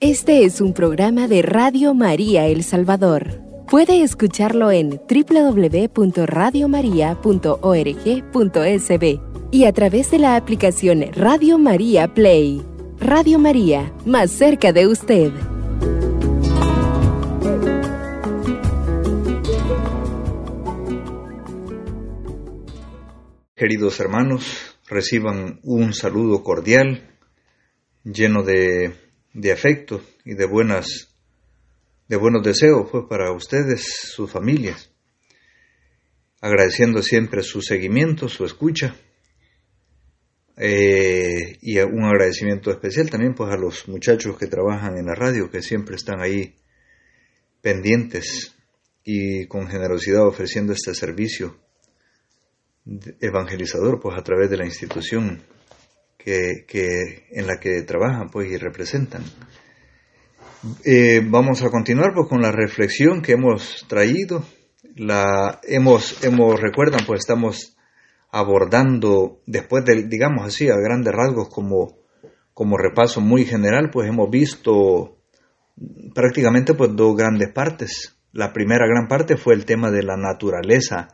Este es un programa de Radio María El Salvador. Puede escucharlo en www.radiomaria.org.sb y a través de la aplicación Radio María Play. Radio María, más cerca de usted. Queridos hermanos, reciban un saludo cordial, lleno de, de afecto y de buenas de buenos deseos pues, para ustedes, sus familias, agradeciendo siempre su seguimiento, su escucha, eh, y un agradecimiento especial también pues, a los muchachos que trabajan en la radio, que siempre están ahí pendientes y con generosidad ofreciendo este servicio evangelizador pues a través de la institución que, en la que trabajan pues y representan. Eh, vamos a continuar pues con la reflexión que hemos traído. La hemos, hemos recuerdan pues estamos abordando después de digamos así a grandes rasgos como como repaso muy general pues hemos visto prácticamente pues dos grandes partes. La primera gran parte fue el tema de la naturaleza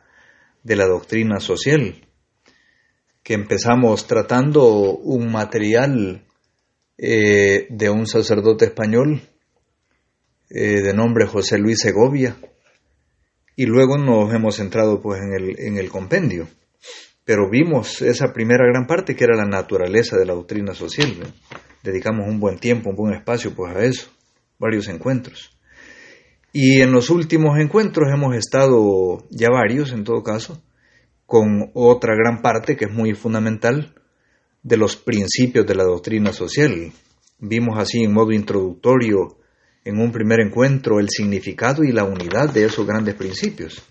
de la doctrina social, que empezamos tratando un material eh, de un sacerdote español eh, de nombre José Luis Segovia, y luego nos hemos centrado pues en el, en el compendio. Pero vimos esa primera gran parte que era la naturaleza de la doctrina social. Dedicamos un buen tiempo, un buen espacio pues a eso, varios encuentros. Y en los últimos encuentros hemos estado, ya varios en todo caso, con otra gran parte que es muy fundamental de los principios de la doctrina social. Vimos así en modo introductorio en un primer encuentro el significado y la unidad de esos grandes principios.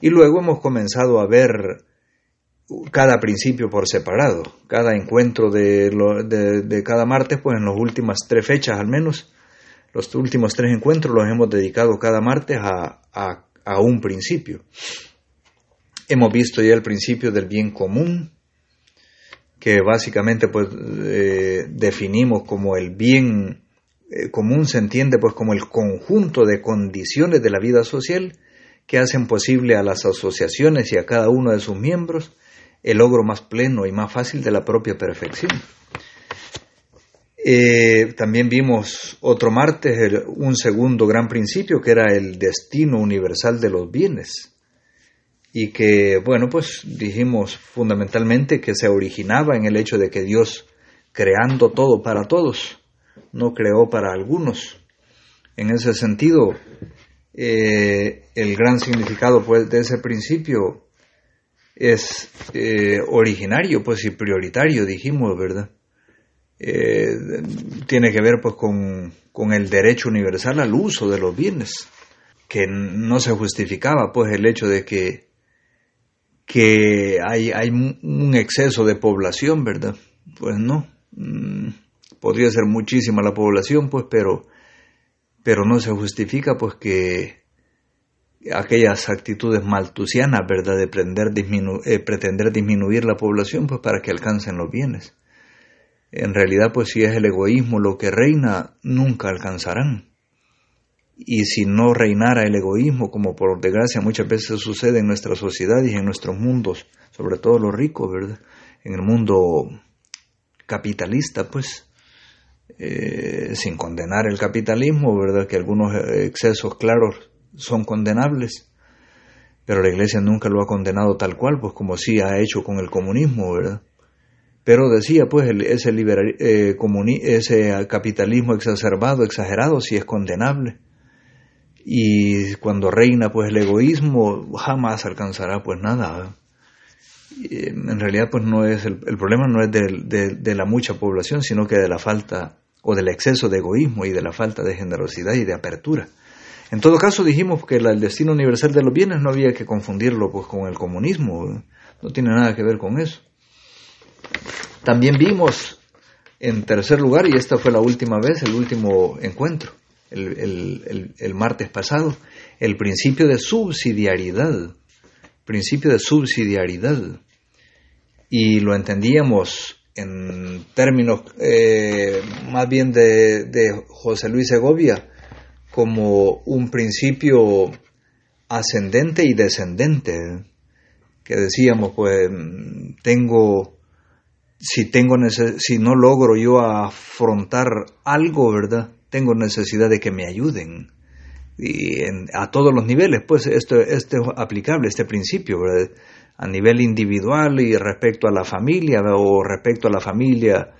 Y luego hemos comenzado a ver cada principio por separado, cada encuentro de, de cada martes, pues en las últimas tres fechas al menos, los últimos tres encuentros los hemos dedicado cada martes a, a, un principio. Hemos visto ya el principio del bien común, que básicamente pues eh, definimos como el bien eh, común se entiende pues como el conjunto de condiciones de la vida social que hacen posible a las asociaciones y a cada uno de sus miembros el logro más pleno y más fácil de la propia perfección. Eh, también vimos otro martes un segundo gran principio que era el destino universal de los bienes y que, bueno, pues dijimos fundamentalmente que se originaba en el hecho de que Dios, creando todo para todos, no creó para algunos. En ese sentido, eh, el gran significado pues, de ese principio es eh, originario pues, y prioritario, dijimos, ¿verdad? Eh, tiene que ver pues con, con, el derecho universal al uso de los bienes, que no se justificaba pues el hecho de que, que hay, hay un exceso de población, ¿verdad? Pues no, mm, podría ser muchísima la población, pues, pero, pero no se justifica pues que aquellas actitudes maltusianas, ¿verdad?, de eh, pretender disminuir la población, pues para que alcancen los bienes. En realidad, pues si es el egoísmo lo que reina, nunca alcanzarán. Y si no reinara el egoísmo, como por desgracia muchas veces sucede en nuestra sociedad y en nuestros mundos, sobre todo los ricos, ¿verdad? En el mundo capitalista, pues, eh, sin condenar el capitalismo, ¿verdad? Que algunos excesos claros son condenables, pero la Iglesia nunca lo ha condenado tal cual, pues como sí ha hecho con el comunismo, ¿verdad? Pero decía, pues, ese, eh, ese capitalismo exacerbado, exagerado, sí es condenable. Y cuando reina, pues, el egoísmo, jamás alcanzará, pues, nada. En realidad, pues, no es el, problema no es de, de, la mucha población, sino que de la falta o del exceso de egoísmo y de la falta de generosidad y de apertura. En todo caso, dijimos que el destino universal de los bienes no había que confundirlo pues, con el comunismo, no tiene nada que ver con eso. También vimos, en tercer lugar, y esta fue la última vez, el último encuentro, el, el martes pasado, el principio de subsidiariedad, principio de subsidiariedad. Y lo entendíamos en términos eh, más bien de, de, José Luis Segovia, como un principio ascendente y descendente, que decíamos, pues tengo, si, tengo si no logro yo afrontar algo, ¿verdad? Tengo necesidad de que me ayuden. Y a todos los niveles, pues esto, esto es aplicable, este principio, ¿verdad? a nivel individual y respecto a la familia o respecto a la familia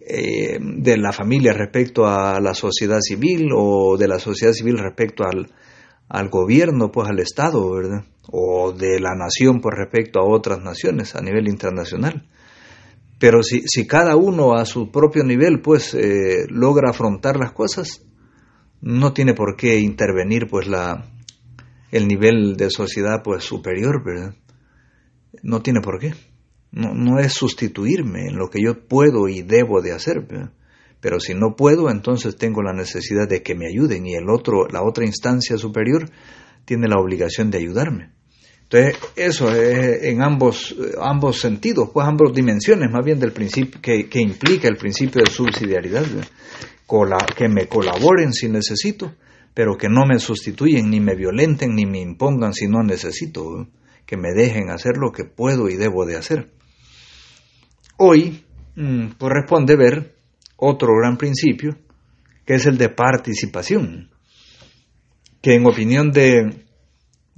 eh, de la familia respecto a la sociedad civil o de la sociedad civil respecto al, al gobierno, pues al Estado, ¿verdad? O de la nación, pues respecto a otras naciones a nivel internacional. Pero si, si cada uno a su propio nivel, pues eh, logra afrontar las cosas, no tiene por qué intervenir, pues la, el nivel de sociedad, pues superior, ¿verdad? no tiene por qué. No, no, es sustituirme en lo que yo puedo y debo de hacer. Pero si no puedo, entonces tengo la necesidad de que me ayuden y el otro, la otra instancia superior tiene la obligación de ayudarme. Entonces, eso es en ambos, ambos sentidos, pues ambas dimensiones más bien del principio que, que implica el principio de subsidiariedad, que me colaboren si necesito, pero que no me sustituyen, ni me violenten, ni me impongan si no necesito que me dejen hacer lo que puedo y debo de hacer. Hoy mm, corresponde ver otro gran principio, que es el de participación, que en opinión de,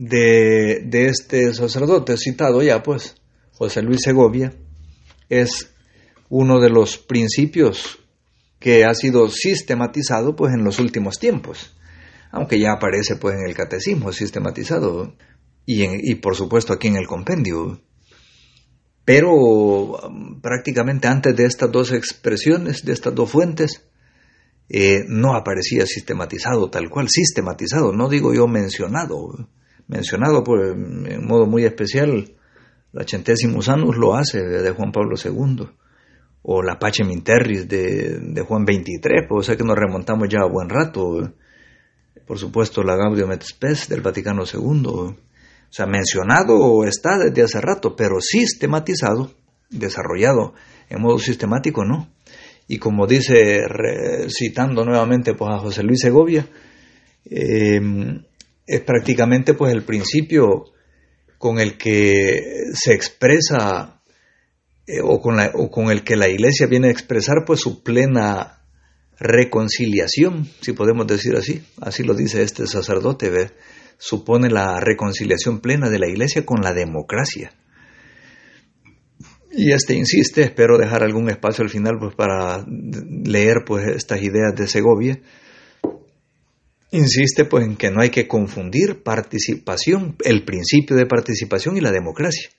de, de este sacerdote citado ya, pues, José Luis Segovia, es uno de los principios que ha sido sistematizado pues en los últimos tiempos, aunque ya aparece pues en el catecismo sistematizado y, por supuesto aquí en el compendio. Pero um, prácticamente antes de estas dos expresiones, de estas dos fuentes, eh, no aparecía sistematizado tal cual, sistematizado, no digo yo mencionado, mencionado por, en modo muy especial, la Centésimos Anus lo hace de Juan Pablo II, o la Pache Minterris de, de Juan XXIII, pues sé que nos remontamos ya a buen rato, por supuesto la Gaudium et Spes del Vaticano II, o sea, mencionado está desde hace rato, pero sistematizado, desarrollado en modo sistemático, no. Y como dice, citando nuevamente pues, a José Luis Segovia, em, es prácticamente pues el principio con el que se expresa eh, o, con o, con el que la iglesia viene a expresar pues su plena reconciliación, si podemos decir así, así lo dice este sacerdote, ¿ve? supone la reconciliación plena de la Iglesia con la democracia. Y este insiste, espero dejar algún espacio al final pues, para leer pues, estas ideas de Segovia. Insiste pues, en que no hay que confundir participación, el principio de participación y la democracia.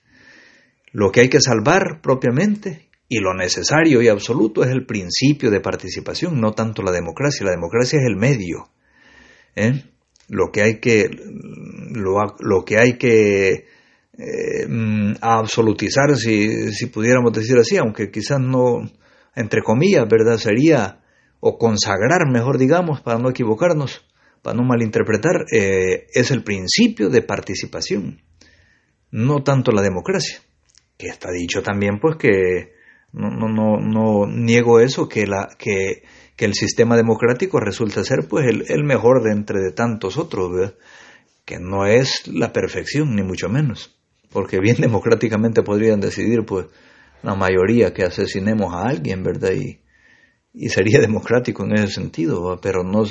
Lo que hay que salvar propiamente y lo necesario y absoluto es el principio de participación, no tanto la democracia. La democracia es el medio. ¿eh? lo que hay que, lo, que, hay que eh, mm, absolutizar, si, si pudiéramos decir así, aunque quizás no, entre comillas, ¿verdad? Sería, o consagrar, mejor digamos, para no equivocarnos, para no malinterpretar, eh, es el principio de participación, no tanto la democracia, que está dicho también, pues que no, no, no, no niego eso, que, la, que que el sistema democrático resulta ser pues el, mejor de entre de tantos otros, que no es la perfección, ni mucho menos, porque bien democráticamente podrían decidir pues la mayoría que asesinemos a alguien, ¿verdad? Y, y sería democrático en ese sentido, pero no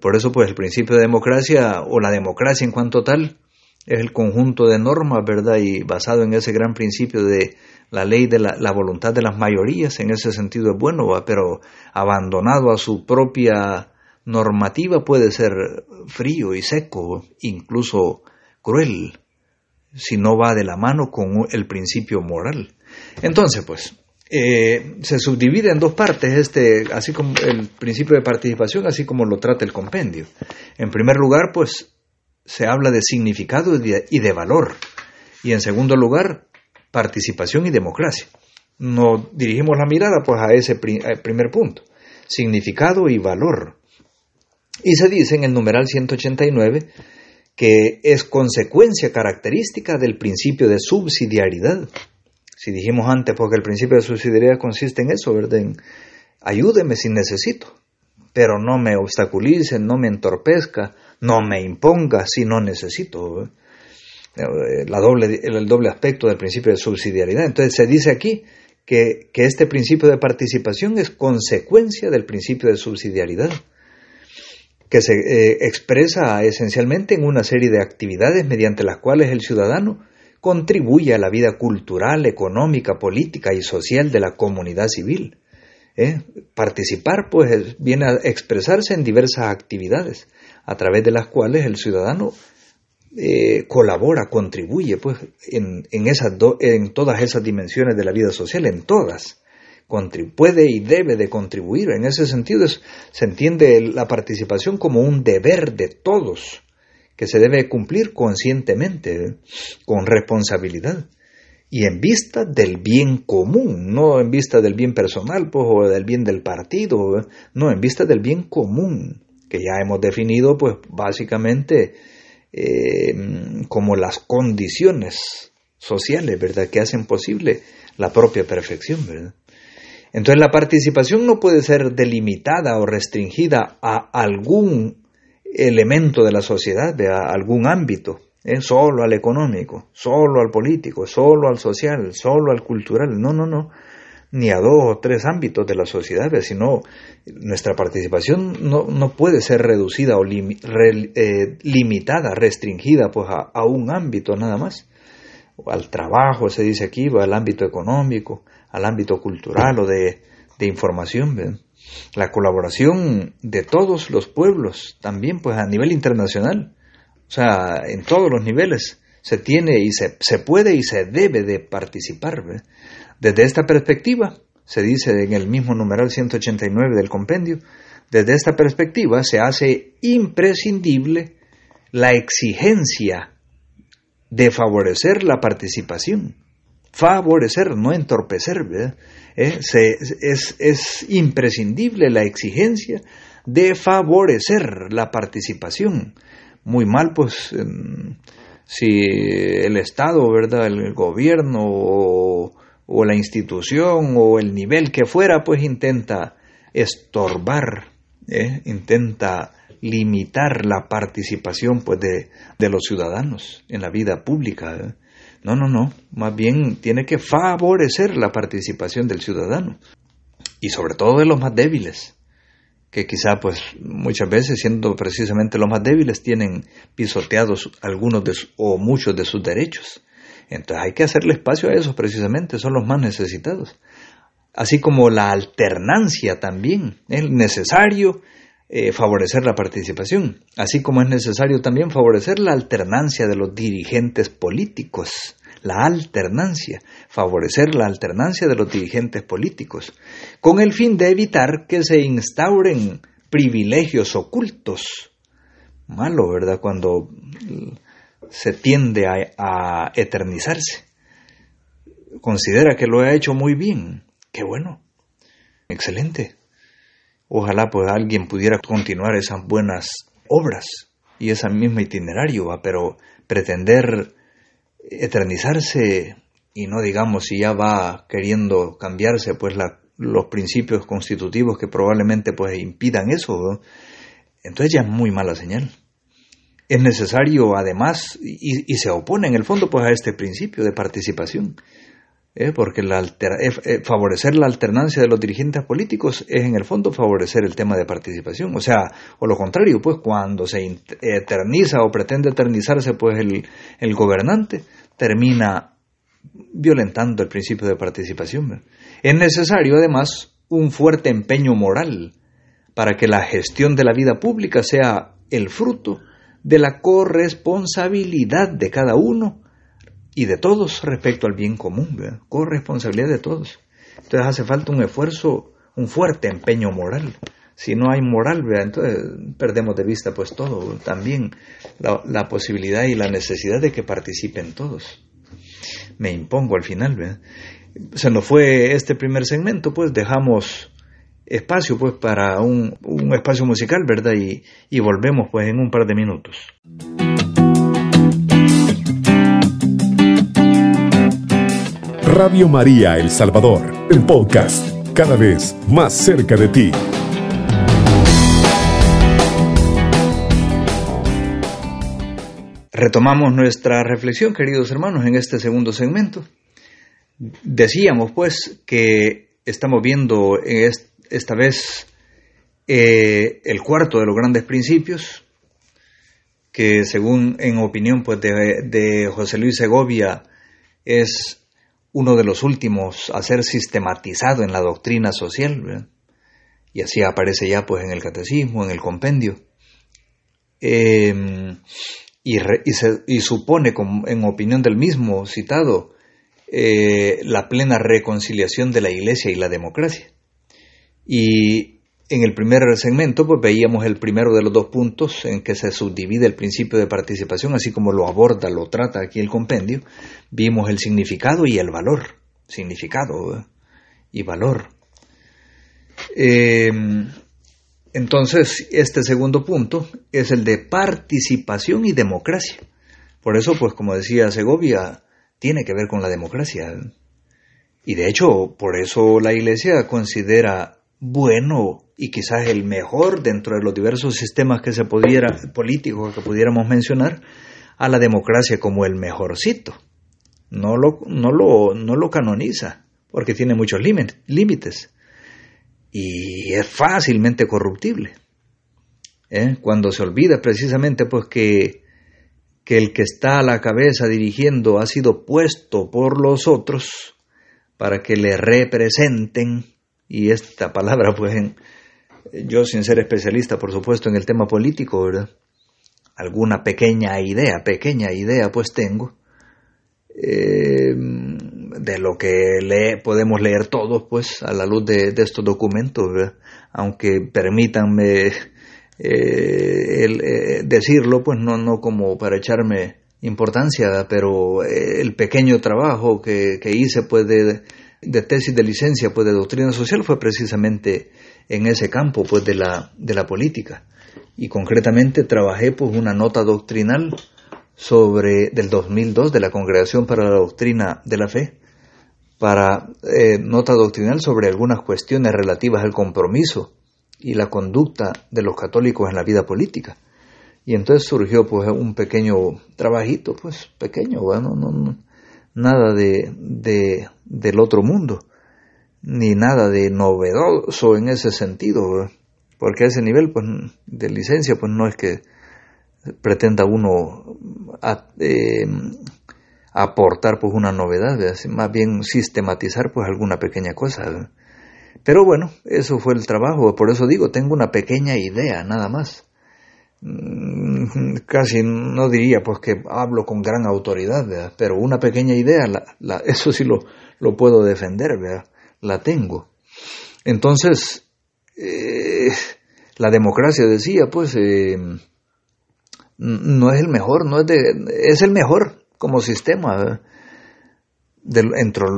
por eso pues el principio de democracia o la democracia en cuanto tal es el conjunto de normas, ¿verdad? Y basado en ese gran principio de la ley de la, voluntad de las mayorías, en ese sentido es bueno, pero abandonado a su propia normativa puede ser frío y seco, incluso cruel, si no va de la mano con el principio moral. Entonces, pues, eh, se subdivide en dos partes este, así como el principio de participación, así como lo trata el compendio. En primer lugar, pues, se habla de significado y de valor. Y en segundo lugar, participación y democracia. Nos dirigimos la mirada pues a ese primer punto, significado y valor. Y se dice en el numeral 189 que es consecuencia característica del principio de subsidiariedad. Si dijimos antes, porque el principio de subsidiariedad consiste en eso, ¿verdad? En ayúdeme si necesito, pero no me obstaculice, no me entorpezca, no me imponga si no necesito. Eh, la doble, el doble aspecto del principio de subsidiariedad. Entonces se dice aquí que, que este principio de participación es consecuencia del principio de subsidiariedad que se eh, expresa esencialmente en una serie de actividades mediante las cuales el ciudadano contribuye a la vida cultural, económica, política y social de la comunidad civil. ¿eh? Participar, pues, viene a expresarse en diversas actividades, a través de las cuales el ciudadano eh, colabora, contribuye, pues, en, en, esas en todas esas dimensiones de la vida social, en todas puede y debe de contribuir. En ese sentido se entiende la participación como un deber de todos que se debe cumplir conscientemente, con responsabilidad y en vista del bien común, no en vista del bien personal pues, o del bien del partido, no, en vista del bien común, que ya hemos definido pues básicamente eh, como las condiciones sociales, ¿verdad?, que hacen posible la propia perfección, ¿verdad? Entonces la participación no puede ser delimitada o restringida a algún elemento de la sociedad, a algún ámbito, ¿eh? solo al económico, solo al político, solo al social, solo al cultural. No, no, no, ni a dos o tres ámbitos de la sociedad, sino nuestra participación no, no puede ser reducida o eh, limitada, restringida pues, a, un ámbito nada más. Al trabajo, se dice aquí, al ámbito económico, al ámbito cultural o de, información. La colaboración de todos los pueblos, también pues a nivel internacional, o sea, en todos los niveles. Se tiene y se, se puede y se debe de participar. Desde esta perspectiva, se dice en el mismo numeral 189 del compendio, desde esta perspectiva se hace imprescindible la exigencia de favorecer la participación favorecer, no entorpecer. ¿Eh? es, es imprescindible la exigencia de favorecer la participación. Muy mal, pues, si el Estado, ¿verdad? El gobierno o, la institución o el nivel que fuera, pues intenta estorbar, ¿eh? intenta limitar la participación pues, de, de, los ciudadanos en la vida pública. ¿eh? No, no, no. Más bien tiene que favorecer la participación del ciudadano. Y sobre todo de los más débiles, que quizá pues muchas veces siendo precisamente los más débiles tienen pisoteados algunos de o muchos de sus derechos. Entonces hay que hacerle espacio a esos precisamente, son los más necesitados. Así como la alternancia también, es necesario eh, favorecer la participación, así como es necesario también favorecer la alternancia de los dirigentes políticos, la alternancia, favorecer la alternancia de los dirigentes políticos, con el fin de evitar que se instauren privilegios ocultos. Malo, ¿verdad? Cuando se tiende a, a eternizarse. Considera que lo ha hecho muy bien. Qué bueno. Excelente. Ojalá pues alguien pudiera continuar esas buenas obras y ese mismo itinerario, ¿va? pero pretender eternizarse y no digamos si ya va queriendo cambiarse pues los principios constitutivos que probablemente pues impidan eso, entonces ya es muy mala señal. Es necesario además, y, y, se opone en el fondo pues a este principio de participación, ¿eh? porque eh, eh, favorecer la alternancia de los dirigentes políticos es en el fondo favorecer el tema de participación. O sea, o lo contrario, pues cuando se eterniza o pretende eternizarse pues el gobernante, termina violentando el principio de participación. Es necesario además un fuerte empeño moral para que la gestión de la vida pública sea el fruto de la corresponsabilidad de cada uno y de todos respecto al bien común, corresponsabilidad de todos. Entonces hace falta un esfuerzo, un fuerte empeño moral. Si no hay moral, entonces perdemos de vista pues todo, también la, posibilidad y la necesidad de que participen todos. Me impongo al final. Se nos fue este primer segmento, pues dejamos espacio pues para un, un espacio musical, ¿verdad? Y, y volvemos pues en un par de minutos. Radio María El Salvador, el podcast, cada vez más cerca de ti. Retomamos nuestra reflexión, queridos hermanos, en este segundo segmento. Decíamos, pues, que estamos viendo esta vez eh, el cuarto de los grandes principios, que según en opinión pues, de, José Luis Segovia es uno de los últimos a ser sistematizado en la doctrina social, y así aparece ya pues en el catecismo, en el compendio, em, y, y, supone, en opinión del mismo citado, eh, la plena reconciliación de la Iglesia y la democracia. Y en el primer segmento, pues veíamos el primero de los dos puntos en que se subdivide el principio de participación, así como lo aborda, lo trata aquí el compendio. Vimos el significado y el valor. Significado y valor. Em, entonces, este segundo punto es el de participación y democracia. Por eso, pues como decía Segovia, tiene que ver con la democracia. Y de hecho, por eso la Iglesia considera bueno y quizás el mejor dentro de los diversos sistemas que se pudiera, políticos que pudiéramos mencionar, a la democracia como el mejorcito. No lo, no lo, no lo canoniza, porque tiene muchos límites y es fácilmente corruptible. ¿eh? Cuando se olvida precisamente pues que, que el que está a la cabeza dirigiendo ha sido puesto por los otros para que le representen y esta palabra, pues, yo sin ser especialista, por supuesto, en el tema político, ¿verdad? Alguna pequeña idea, pequeña idea, pues tengo, eh, de lo que lee, podemos leer todos, pues, a la luz de, estos documentos, ¿verdad? Aunque permítanme eh, eh, decirlo, pues, no, no como para echarme importancia, pero el pequeño trabajo que, que hice, pues, de de tesis de licencia pues de doctrina social fue precisamente en ese campo pues de la, de la política. Y concretamente trabajé pues una nota doctrinal sobre del 2002 de la Congregación para la Doctrina de la Fe para eh, nota doctrinal sobre algunas cuestiones relativas al compromiso y la conducta de los católicos en la vida política. Y entonces surgió pues un pequeño trabajito, pues pequeño, bueno, no, no, nada de, de, del otro mundo, ni nada de novedoso en ese sentido, porque a ese nivel pues, de licencia pues no es que pretenda uno eh, aportar pues una novedad, más bien sistematizar pues alguna pequeña cosa. Pero bueno, eso fue el trabajo, por eso digo, tengo una pequeña idea nada más. Mm, casi no diría pues que hablo con gran autoridad, pero una pequeña idea, la, eso sí lo, lo puedo defender, la tengo. Entonces, eh, la democracia decía, pues, eh, no es el mejor, no es, de, es el mejor como sistema de,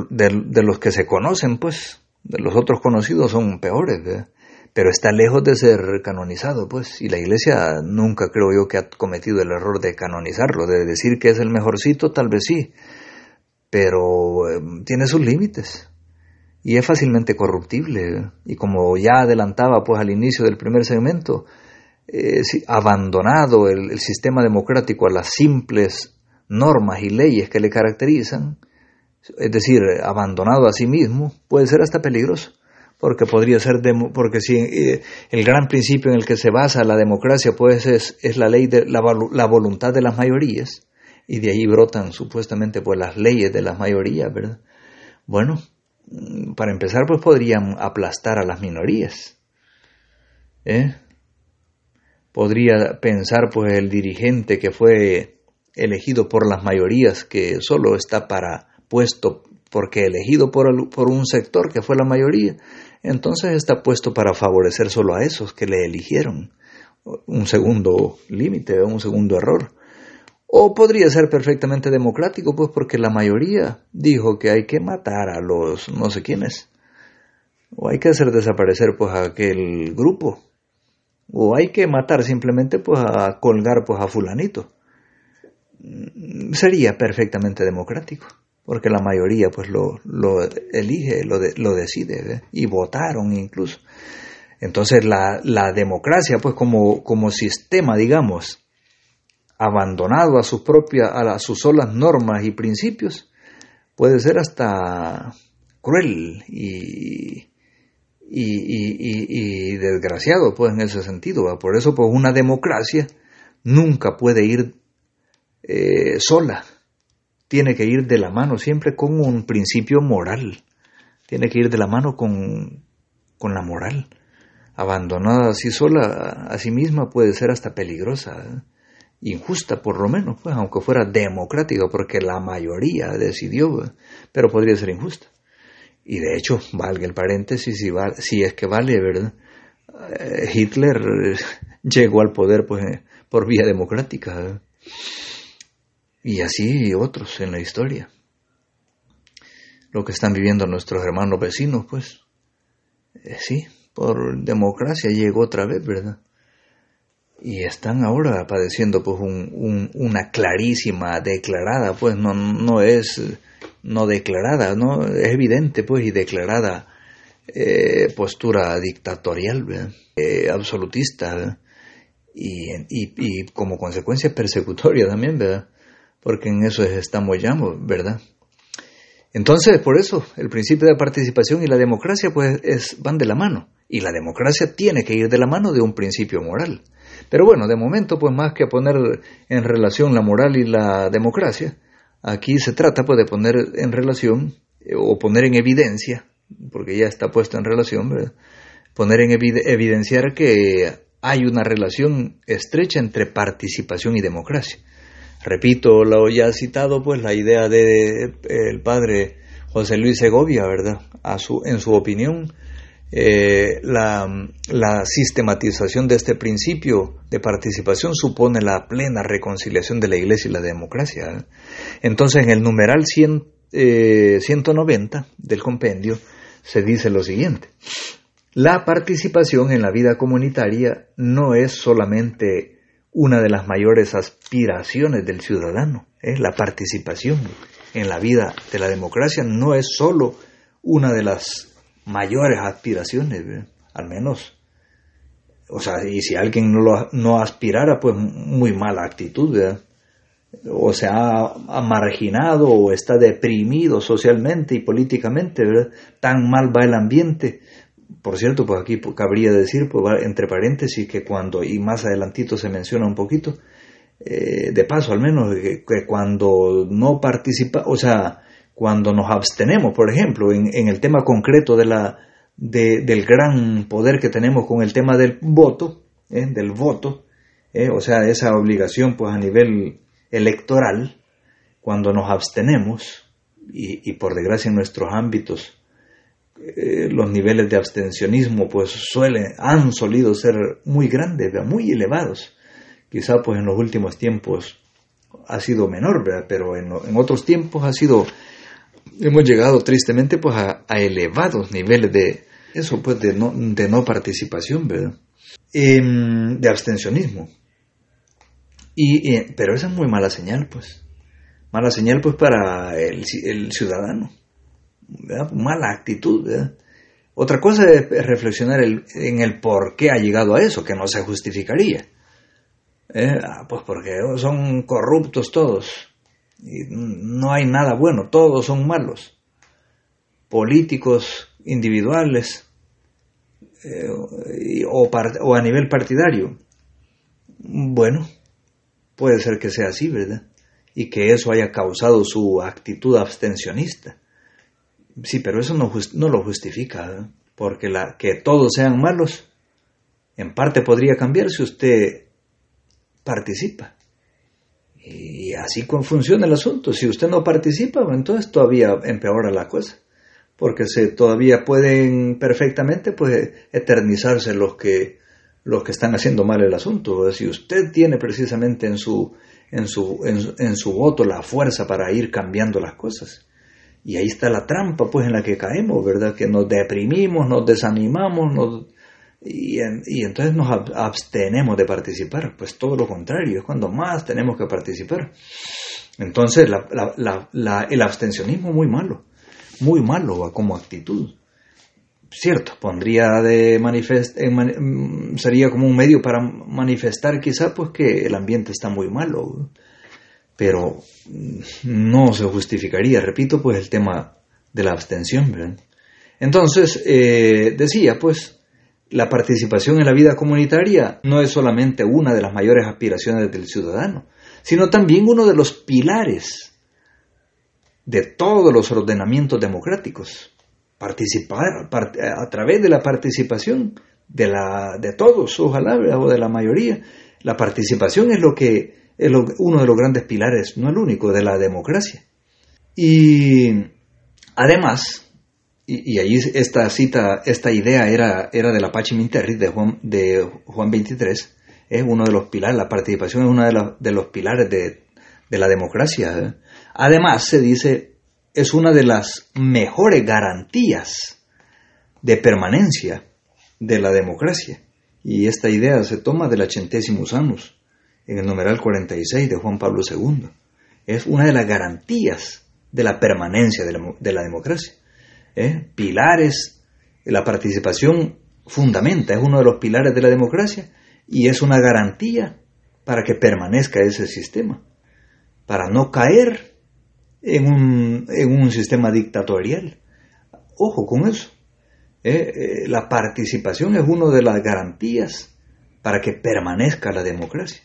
de, los que se conocen, pues, de los otros conocidos son peores. Pero está lejos de ser canonizado, pues, y la Iglesia nunca creo yo que ha cometido el error de canonizarlo, de decir que es el mejorcito, tal vez sí, pero em, tiene sus límites y es fácilmente corruptible. Y como ya adelantaba, pues, al inicio del primer segmento, eh, abandonado el sistema democrático a las simples normas y leyes que le caracterizan, es decir, abandonado a sí mismo, puede ser hasta peligroso porque podría ser, porque si eh, el gran principio en el que se basa la democracia pues es, es la ley de la, la, voluntad de las mayorías, y de ahí brotan supuestamente pues las leyes de las mayorías, ¿verdad? Bueno, mm, para empezar pues podrían aplastar a las minorías, ¿eh? Podría pensar pues el dirigente que fue elegido por las mayorías que solo está para puesto porque elegido por, un sector que fue la mayoría, entonces está puesto para favorecer solo a esos que le eligieron. Un segundo límite, un segundo error. O podría ser perfectamente democrático, pues porque la mayoría dijo que hay que matar a los no sé quiénes. O hay que hacer desaparecer pues a aquel grupo. O hay que matar simplemente pues a colgar pues a fulanito. Sería perfectamente democrático. Porque la mayoría pues lo, elige, lo, lo decide, y votaron incluso. Entonces la, la democracia pues como, sistema, digamos, abandonado a sus propias, a, sus solas normas y principios, puede ser hasta cruel y, y, desgraciado, pues en ese sentido. Por eso, pues una democracia nunca puede ir eh, sola, tiene que ir de la mano siempre con un principio moral, tiene que ir de la mano con, con la moral. Abandonada así sola a sí misma puede ser hasta peligrosa. ¿eh? injusta por lo menos, pues, aunque fuera democrática, porque la mayoría decidió, pero podría ser injusta. Y de hecho, valga el paréntesis, si, si es que vale, ¿verdad? Eh, Hitler llegó al poder pues, por vía democrática. Y así otros en la historia. Lo que están viviendo nuestros hermanos vecinos, pues, eh, sí, por democracia llegó otra vez, ¿verdad? y están ahora padeciendo pues un, una clarísima declarada pues no, no es no declarada no es evidente pues y declarada eh, postura dictatorial eh, absolutista y, y, y, como consecuencia persecutoria también verdad porque en eso estamos ya verdad entonces por eso el principio de participación y la democracia pues es, van de la mano. Y la democracia tiene que ir de la mano de un principio moral. Pero bueno, de momento, pues más que poner en relación la moral y la democracia, aquí se trata pues de poner en relación eh, o poner en evidencia, porque ya está puesto en relación, poner en evidenciar que hay una relación estrecha entre participación y democracia. Repito, lo ya citado, pues la idea de el padre José Luis Segovia, ¿verdad? En su opinión, eh, la, sistematización de este principio de participación supone la plena reconciliación de la Iglesia y la democracia. ¿eh? Entonces, en el numeral 100, 190 eh, del compendio se dice lo siguiente. La participación en la vida comunitaria no es solamente una de las mayores aspiraciones del ciudadano. La participación en la vida de la democracia no es solo una de las mayores aspiraciones, al menos. O sea, y si alguien no, lo, no aspirara, pues muy mala actitud, o se ha, marginado o está deprimido socialmente y políticamente, ¿verdad? tan mal va el ambiente. Por cierto, pues aquí cabría decir, pues entre paréntesis, que cuando, y más adelantito se menciona un poquito, eh, de paso al menos, que, cuando no participa, o sea, cuando nos abstenemos, por ejemplo, en, el tema concreto de la, del gran poder que tenemos con el tema del voto, ¿eh? del voto, ¿eh? o sea, esa obligación pues a nivel electoral, cuando nos abstenemos, y, por desgracia en nuestros ámbitos eh, los niveles de abstencionismo pues suelen, han solido ser muy grandes, muy elevados. Quizá pues en los últimos tiempos ha sido menor, pero en, en otros tiempos ha sido hemos llegado tristemente pues a, elevados niveles de eso pues de no, de no participación, ¿verdad? Em, de abstencionismo. Y, pero esa es muy mala señal, pues. Mala señal pues para el, el ciudadano. Mala actitud. Otra cosa es reflexionar en el por qué ha llegado a eso, que no se justificaría. ¿Eh? Ah, pues porque son corruptos todos. Y no hay nada bueno, todos son malos. Políticos individuales eh, o, o a nivel partidario. Bueno, puede ser que sea así, ¿verdad? Y que eso haya causado su actitud abstencionista. Sí, pero eso no, no lo justifica, ¿eh? porque la, que todos sean malos, en parte podría cambiar si usted participa. Y así funciona el asunto. Si usted no participa, entonces todavía empeora la cosa. Porque se, todavía pueden perfectamente pues, eternizarse los que, los que están haciendo mal el asunto. Si usted tiene precisamente en su, en, su, en, su voto la fuerza para ir cambiando las cosas. Y ahí está la trampa pues en la que caemos, ¿verdad? Que nos deprimimos, nos desanimamos, nos y, entonces nos abstenemos de participar. Pues todo lo contrario, es cuando más tenemos que participar. Entonces, el abstencionismo muy malo, muy malo como actitud. Cierto, pondría de manifest mm, sería como un medio para manifestar quizá pues que el ambiente está muy malo, pero mm, no se justificaría, repito, pues el tema de la abstención. Entonces, eh, decía, pues, la participación en la vida comunitaria no es solamente una de las mayores aspiraciones del ciudadano, sino también uno de los pilares de todos los ordenamientos democráticos. Participar a través de la participación de, la, de todos, ojalá, o de la mayoría. La participación es lo que es uno de los grandes pilares, no el único, de la democracia. Y además, y, ahí esta cita, esta idea era, era de la Minterri, de Juan, de Juan 23, es uno de los pilares, la participación es uno de, de los pilares de, la democracia. ¿eh? Además, se dice, es una de las mejores garantías de permanencia de la democracia. Y esta idea se toma de la Centésimos Annus, en el numeral 46 de Juan Pablo II. Es una de las garantías de la permanencia de la, democracia. ¿eh? Pilares, la participación fundamenta, es uno de los pilares de la democracia y es una garantía para que permanezca ese sistema, para no caer en un, en un sistema dictatorial. Ojo con eso. ¿eh? Eh, la participación es una de las garantías para que permanezca la democracia.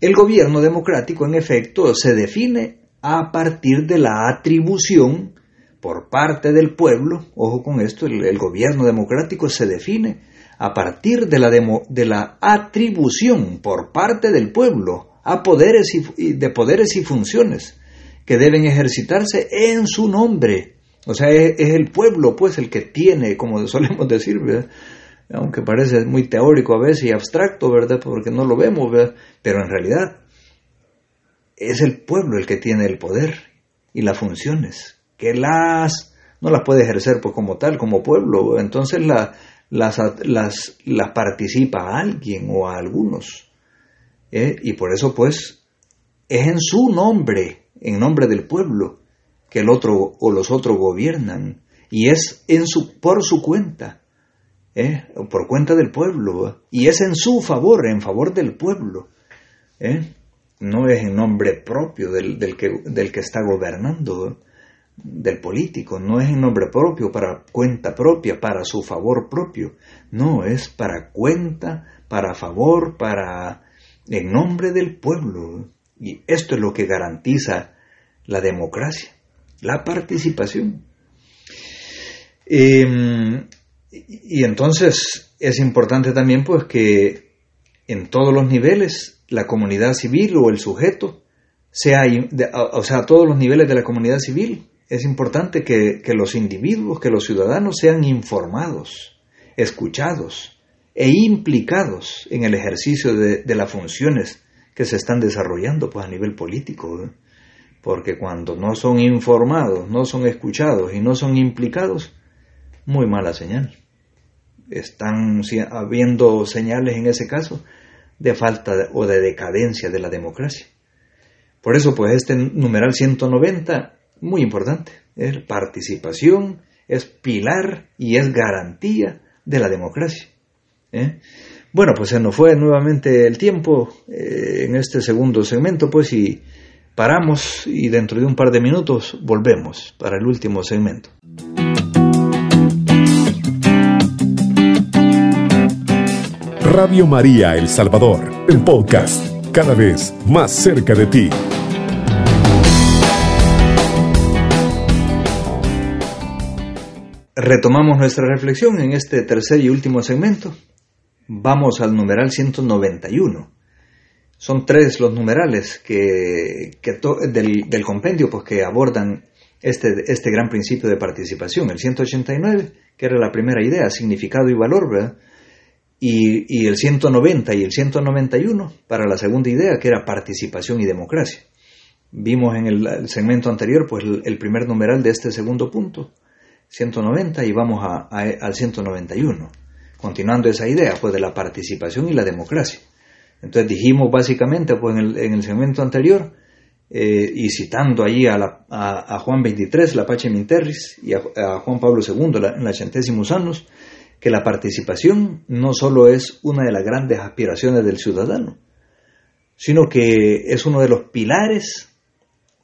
El gobierno democrático, en efecto, se define a partir de la atribución por parte del pueblo, ojo con esto, el gobierno democrático se define a partir de la, de la atribución por parte del pueblo a poderes y, de poderes y funciones que deben ejercitarse en su nombre. O sea, es, el pueblo, pues, el que tiene, como solemos decir, aunque parece muy teórico a veces y abstracto, ¿verdad? Porque no lo vemos, ¿verdad? Pero en realidad es el pueblo el que tiene el poder y las funciones, que las no las puede ejercer pues como tal, como pueblo. Entonces la, las, las, las participa a alguien o a algunos. ¿eh? Y por eso pues es en su nombre, en nombre del pueblo, que el otro o los otros gobiernan. Y es en su, por su cuenta, ¿eh? por cuenta del pueblo. Y es en su favor, en favor del pueblo. ¿eh? No es en nombre propio del, del, que, del que está gobernando del político, no es en nombre propio, para cuenta propia, para su favor propio, no, es para cuenta, para favor, para en nombre del pueblo. Y esto es lo que garantiza la democracia, la participación. Em, y entonces es importante también pues que en todos los niveles la comunidad civil o el sujeto sea, o sea, a todos los niveles de la comunidad civil es importante que, los individuos, que los ciudadanos sean informados, escuchados e implicados en el ejercicio de, las funciones que se están desarrollando pues, a nivel político. ¿eh? Porque cuando no son informados, no son escuchados y no son implicados, muy mala señal. Están habiendo señales en ese caso de falta o de decadencia de la democracia. Por eso, pues este numeral 190 muy importante. Es participación, es pilar y es garantía de la democracia. ¿eh? Bueno, pues se nos fue nuevamente el tiempo eh, en este segundo segmento, pues y paramos y dentro de un par de minutos volvemos para el último segmento. Radio María El Salvador, el podcast, cada vez más cerca de ti. Retomamos nuestra reflexión en este tercer y último segmento. Vamos al numeral 191. Son tres los numerales que, del, compendio pues, que abordan este, este gran principio de participación. El 189, que era la primera idea, significado y valor, ¿verdad? Y, el 190 y el 191 para la segunda idea, que era participación y democracia. Vimos en el, segmento anterior pues, el primer numeral de este segundo punto 190 y vamos a, al 191, continuando esa idea pues, de la participación y la democracia. Entonces dijimos básicamente pues, en, el, segmento anterior eh, y citando allí a, a, Juan 23, la Pache Minterris, y a, Juan Pablo II en la Centésimos Años, que la participación no solo es una de las grandes aspiraciones del ciudadano, sino que es uno de los pilares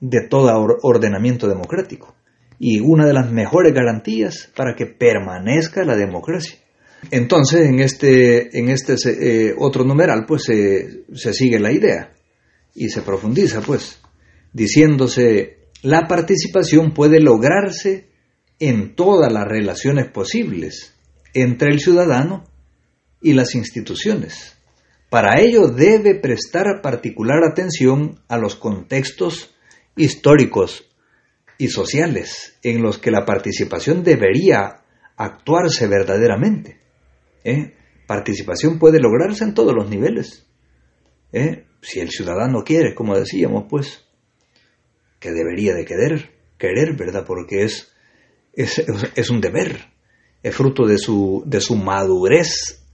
de todo ordenamiento democrático y una de las mejores garantías para que permanezca la democracia. Entonces, en este, en este eh, otro numeral, pues se sigue la idea y se profundiza, pues diciéndose, la participación puede lograrse en todas las relaciones posibles entre el ciudadano y las instituciones. Para ello debe prestar particular atención a los contextos históricos y sociales en los que la participación debería actuarse verdaderamente. ¿Eh? Participación puede lograrse en todos los niveles. ¿Eh? Si el ciudadano quiere, como decíamos, pues que debería de querer, querer, ¿verdad? Porque es, es, un deber, es fruto de su, de su madurez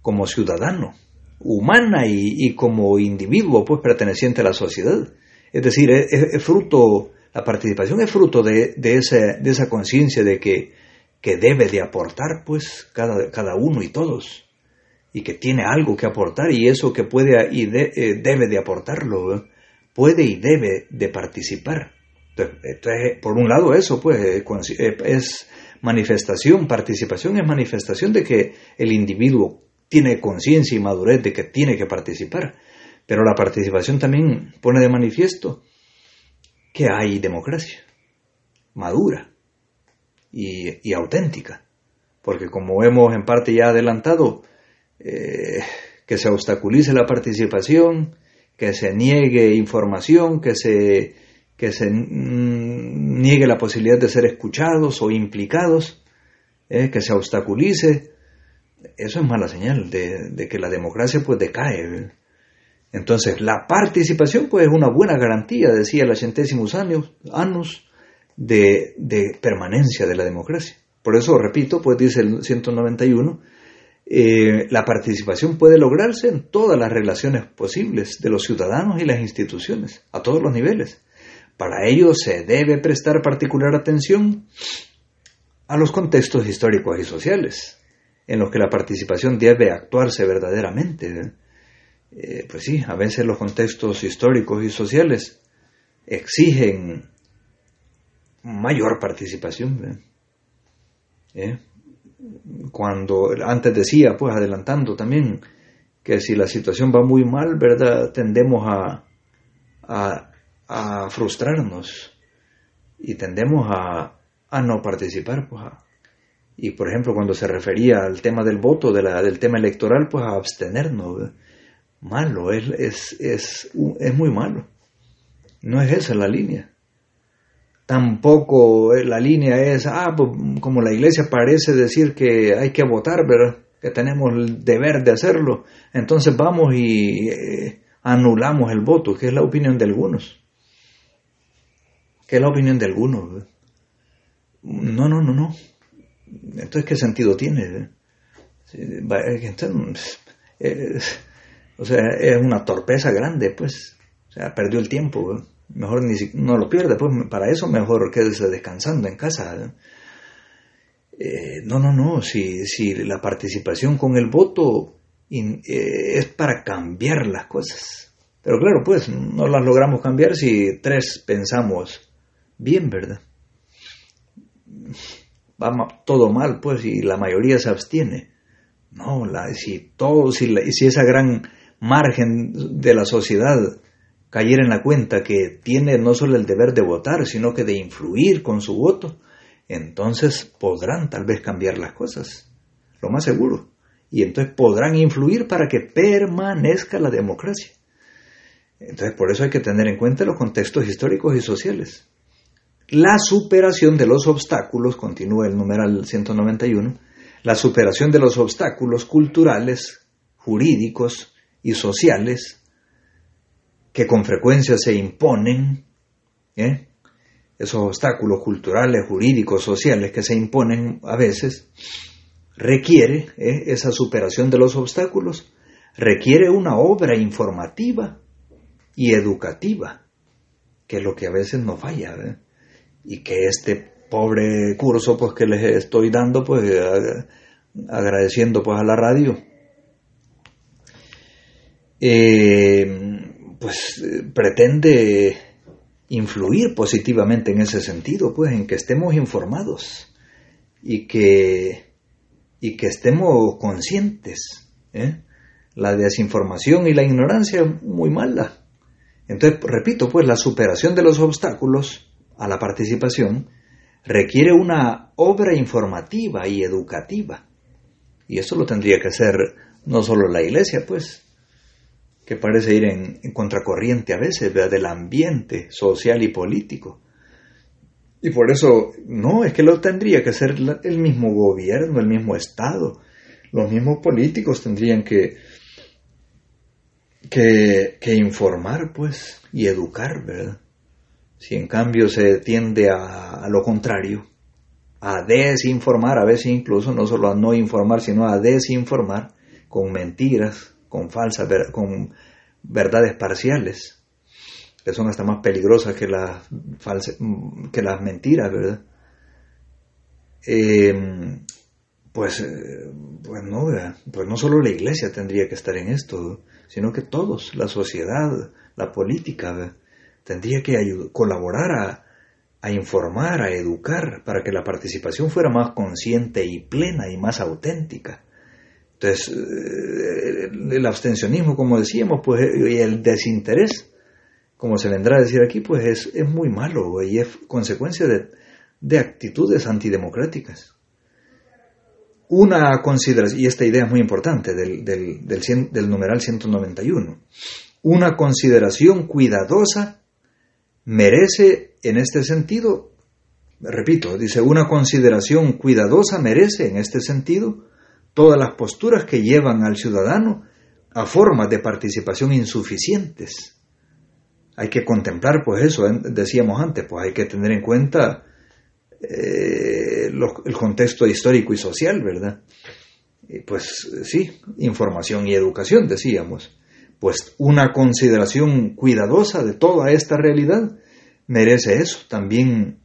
como ciudadano, humana y, como individuo, pues perteneciente a la sociedad. Es decir, es, fruto, la participación es fruto de, de, de esa conciencia de que, que debe de aportar, pues, cada, cada uno y todos y que tiene algo que aportar y eso que puede y eh, debe de aportarlo puede y debe de participar. Entonces, por un lado eso, pues, eh, eh, es manifestación, participación es manifestación de que el individuo tiene conciencia y madurez de que tiene que participar. Pero la participación también pone de manifiesto que hay democracia madura y, auténtica. Porque como hemos en parte ya adelantado, eh, que se obstaculice la participación, que se niegue información, que se, que se niegue la posibilidad de ser escuchados o implicados, eh, que se obstaculice, eso es mala señal de, que la democracia pues decae. Entonces, la participación pues es una buena garantía, decía el centésimos años, años de, de permanencia de la democracia. Por eso, repito, pues dice el 191, eh, la participación puede lograrse en todas las relaciones posibles de los ciudadanos y las instituciones, a todos los niveles. Para ello se debe prestar particular atención a los contextos históricos y sociales, en los que la participación debe actuarse verdaderamente. Eh, pues sí, a veces los contextos históricos y sociales exigen mayor participación. ¿Eh? cuando antes decía, pues adelantando también, que si la situación va muy mal, ¿verdad? Tendemos a, a, frustrarnos y tendemos a, a no participar, pues y por ejemplo cuando se refería al tema del voto, de la, del tema electoral, pues a abstenernos, malo, es, es, es, es muy malo. No es esa la línea. Tampoco eh, la línea es, ah, pues, como la iglesia parece decir que hay que votar, ¿verdad? que tenemos el deber de hacerlo, entonces vamos y eh, anulamos el voto, que es la opinión de algunos. Que es la opinión de algunos. No, no, no, no. Entonces, ¿qué sentido tiene? o sea, es una torpeza grande, pues. O sea, perdió el tiempo mejor ni no lo pierde, pues para eso mejor quédese descansando en casa. Eh, no, no, no, si, si la participación con el voto eh, es para cambiar las cosas. Pero claro, pues no las logramos cambiar si tres pensamos bien, ¿verdad? Va todo mal, pues, y la mayoría se abstiene. No, la, si todo, si, si esa gran margen de la sociedad caer en la cuenta que tiene no solo el deber de votar, sino que de influir con su voto, entonces podrán tal vez cambiar las cosas, lo más seguro, y entonces podrán influir para que permanezca la democracia. Entonces por eso hay que tener en cuenta los contextos históricos y sociales. La superación de los obstáculos, continúa el numeral 191, la superación de los obstáculos culturales, jurídicos y sociales que con frecuencia se imponen, ¿eh? esos obstáculos culturales, jurídicos, sociales que se imponen a veces, requiere ¿eh? esa superación de los obstáculos, requiere una obra informativa y educativa. que es lo que a veces nos falla, y que este pobre curso pues que les estoy dando pues agradeciendo pues a la radio eh, pues pretende influir positivamente en ese sentido pues en que estemos informados y que y que estemos conscientes ¿eh? la desinformación y la ignorancia muy mala entonces repito pues la superación de los obstáculos a la participación requiere una obra informativa y educativa. Y eso lo tendría que hacer no solo la iglesia, pues, que parece ir en, contracorriente a veces del ambiente social y político. Y por eso, no, es que lo tendría que hacer el mismo gobierno, el mismo Estado, los mismos políticos tendrían que, que, que informar, pues, y educar, ¿verdad? Si en cambio se tiende a, lo contrario, a desinformar, a veces incluso no solo a no informar, sino a desinformar con mentiras, con falsas, con verdades parciales, que son hasta más peligrosas que las, que las mentiras, ¿verdad? Em, pues, eh, pues, no, pues no solo la iglesia tendría que estar en esto, sino que todos, la sociedad, la política. Tendría que colaborar a, informar, a educar, para que la participación fuera más consciente y plena y más auténtica. Entonces, eh, el abstencionismo, como decíamos, pues, y el desinterés, como se vendrá a decir aquí, pues es, es muy malo y es consecuencia de, de actitudes antidemocráticas. Una consideración, y esta idea es muy importante del, del numeral 191, una consideración cuidadosa merece en este sentido, repito, dice, una consideración cuidadosa merece en este sentido todas las posturas que llevan al ciudadano a formas de participación insuficientes. Hay que contemplar, pues eso, ¿eh? decíamos antes, pues hay que tener en cuenta eh, el contexto histórico y social, ¿verdad? pues sí, información y educación, decíamos pues una consideración cuidadosa de toda esta realidad merece eso, también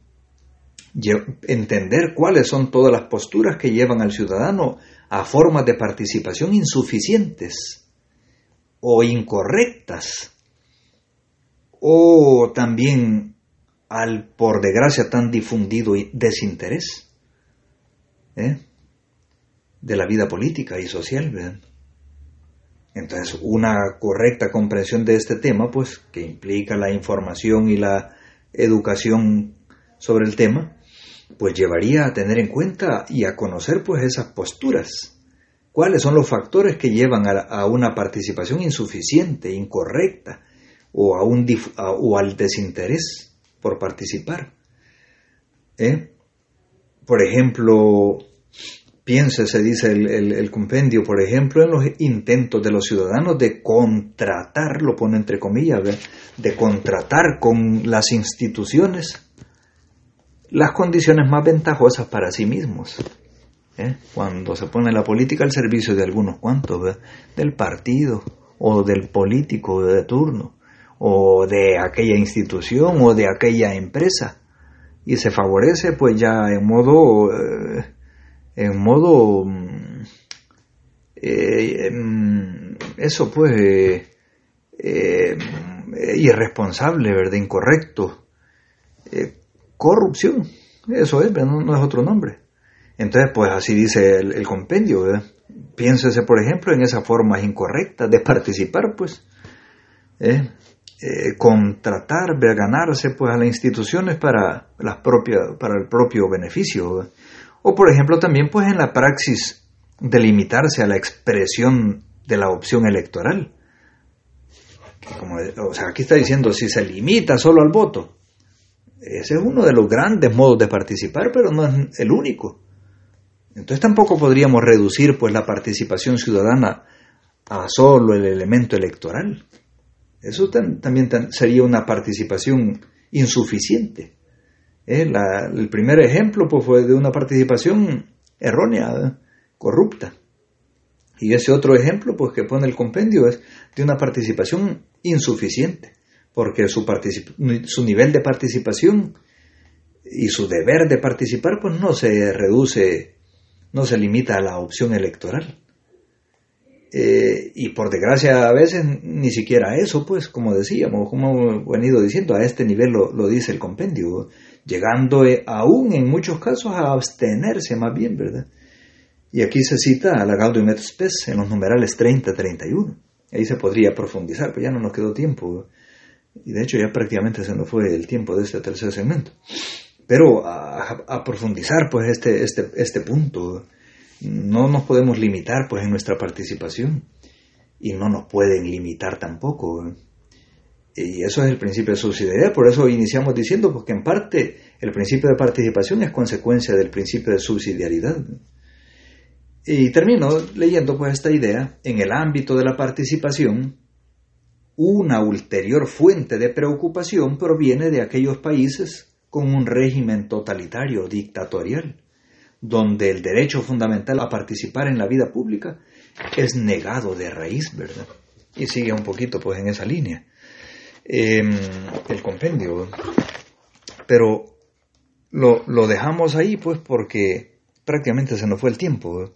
entender cuáles son todas las posturas que llevan al ciudadano a formas de participación insuficientes o incorrectas, o también al, por desgracia, tan difundido desinterés ¿eh? de la vida política y social. Entonces, una correcta comprensión de este tema, pues, que implica la información y la educación sobre el tema, pues llevaría a tener en cuenta y a conocer, pues, esas posturas. ¿Cuáles son los factores que llevan a, una participación insuficiente, incorrecta, o, a un, o al desinterés por participar? ¿Eh? Por ejemplo, Piense, se dice el, compendio, por ejemplo, en los intentos de los ciudadanos de contratar, lo pone entre comillas, de contratar con las instituciones las condiciones más ventajosas para sí mismos. ¿eh? Cuando se pone la política al servicio de algunos cuantos, del partido o del político de turno o de aquella institución o de aquella empresa y se favorece pues ya en modo... Eh, en modo mm, eh, mm, eso pues eh, eh, irresponsable, ¿verdad? Incorrecto. corrupción, eso es, no, es otro nombre. Entonces, pues así dice el, compendio, ¿verdad? Piénsese, por ejemplo, en esa forma incorrecta de participar, pues, contratar, ganarse, pues, a las instituciones para, las propias, para el propio beneficio, o por ejemplo también pues en la praxis de limitarse a la expresión de la opción electoral. O sea, aquí está diciendo si se limita solo al voto. Ese es uno de los grandes modos de participar, pero no es el único. Entonces tampoco podríamos reducir pues la participación ciudadana a solo el elemento electoral. Eso también sería una participación insuficiente. Eh, el primer ejemplo pues, fue de una participación errónea, corrupta. Y ese otro ejemplo pues, que pone el compendio es de una participación insuficiente. porque su, su nivel de participación y su deber de participar pues no se reduce, no se limita a la opción electoral. Eh, y por desgracia a veces ni siquiera eso, pues como decíamos, como venido diciendo, a este nivel lo, dice el compendio, llegando eh, aún en muchos casos a abstenerse más bien, ¿verdad? Y aquí se cita a la Gaudium et Spes en los numerales 30-31. Ahí se podría profundizar, pero ya no nos quedó tiempo. Y de hecho ya prácticamente se nos fue el tiempo de este tercer segmento. Pero a, profundizar pues este, este, este punto, no nos podemos limitar pues en nuestra participación y no nos pueden limitar tampoco. Y eso es el principio de subsidiariedad, por eso iniciamos diciendo pues, que en parte el principio de participación es consecuencia del principio de subsidiariedad. Y termino leyendo pues esta idea, en el ámbito de la participación, una ulterior fuente de preocupación proviene de aquellos países con un régimen totalitario, dictatorial, donde el derecho fundamental a participar en la vida pública es negado de raíz, ¿verdad? Y sigue un poquito pues en esa línea. Em, el compendio. Pero lo, lo, dejamos ahí pues porque prácticamente se nos fue el tiempo.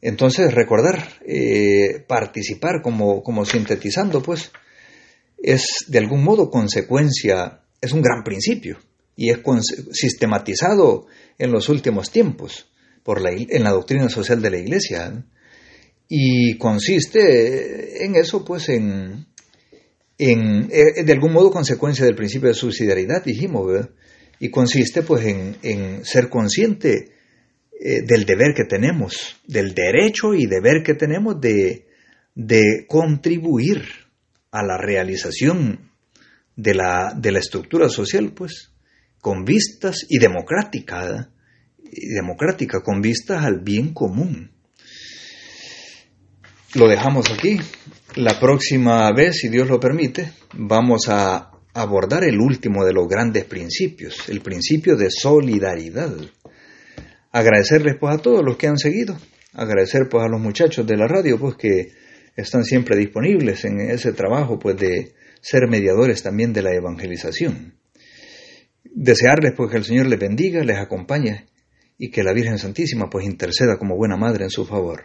Entonces recordar, eh, participar como, como sintetizando pues, es de algún modo consecuencia, es un gran principio y es sistematizado en los últimos tiempos por la, en la doctrina social de la Iglesia. Y consiste en eso, pues, en, en, eh, de algún modo consecuencia del principio de subsidiariedad, dijimos. Y consiste, pues, en, en ser consciente eh, del deber que tenemos, del derecho y deber que tenemos de, de contribuir a la realización de la, de la estructura social, pues, con vistas y democrática, y democrática, con vistas al bien común. Lo dejamos aquí. La próxima vez, si Dios lo permite, vamos a abordar el último de los grandes principios, el principio de solidaridad. Agradecerles pues a todos los que han seguido, agradecer pues a los muchachos de la radio pues que están siempre disponibles en ese trabajo pues de ser mediadores también de la evangelización desearles pues que el Señor les bendiga, les acompañe y que la Virgen Santísima pues interceda como buena madre en su favor.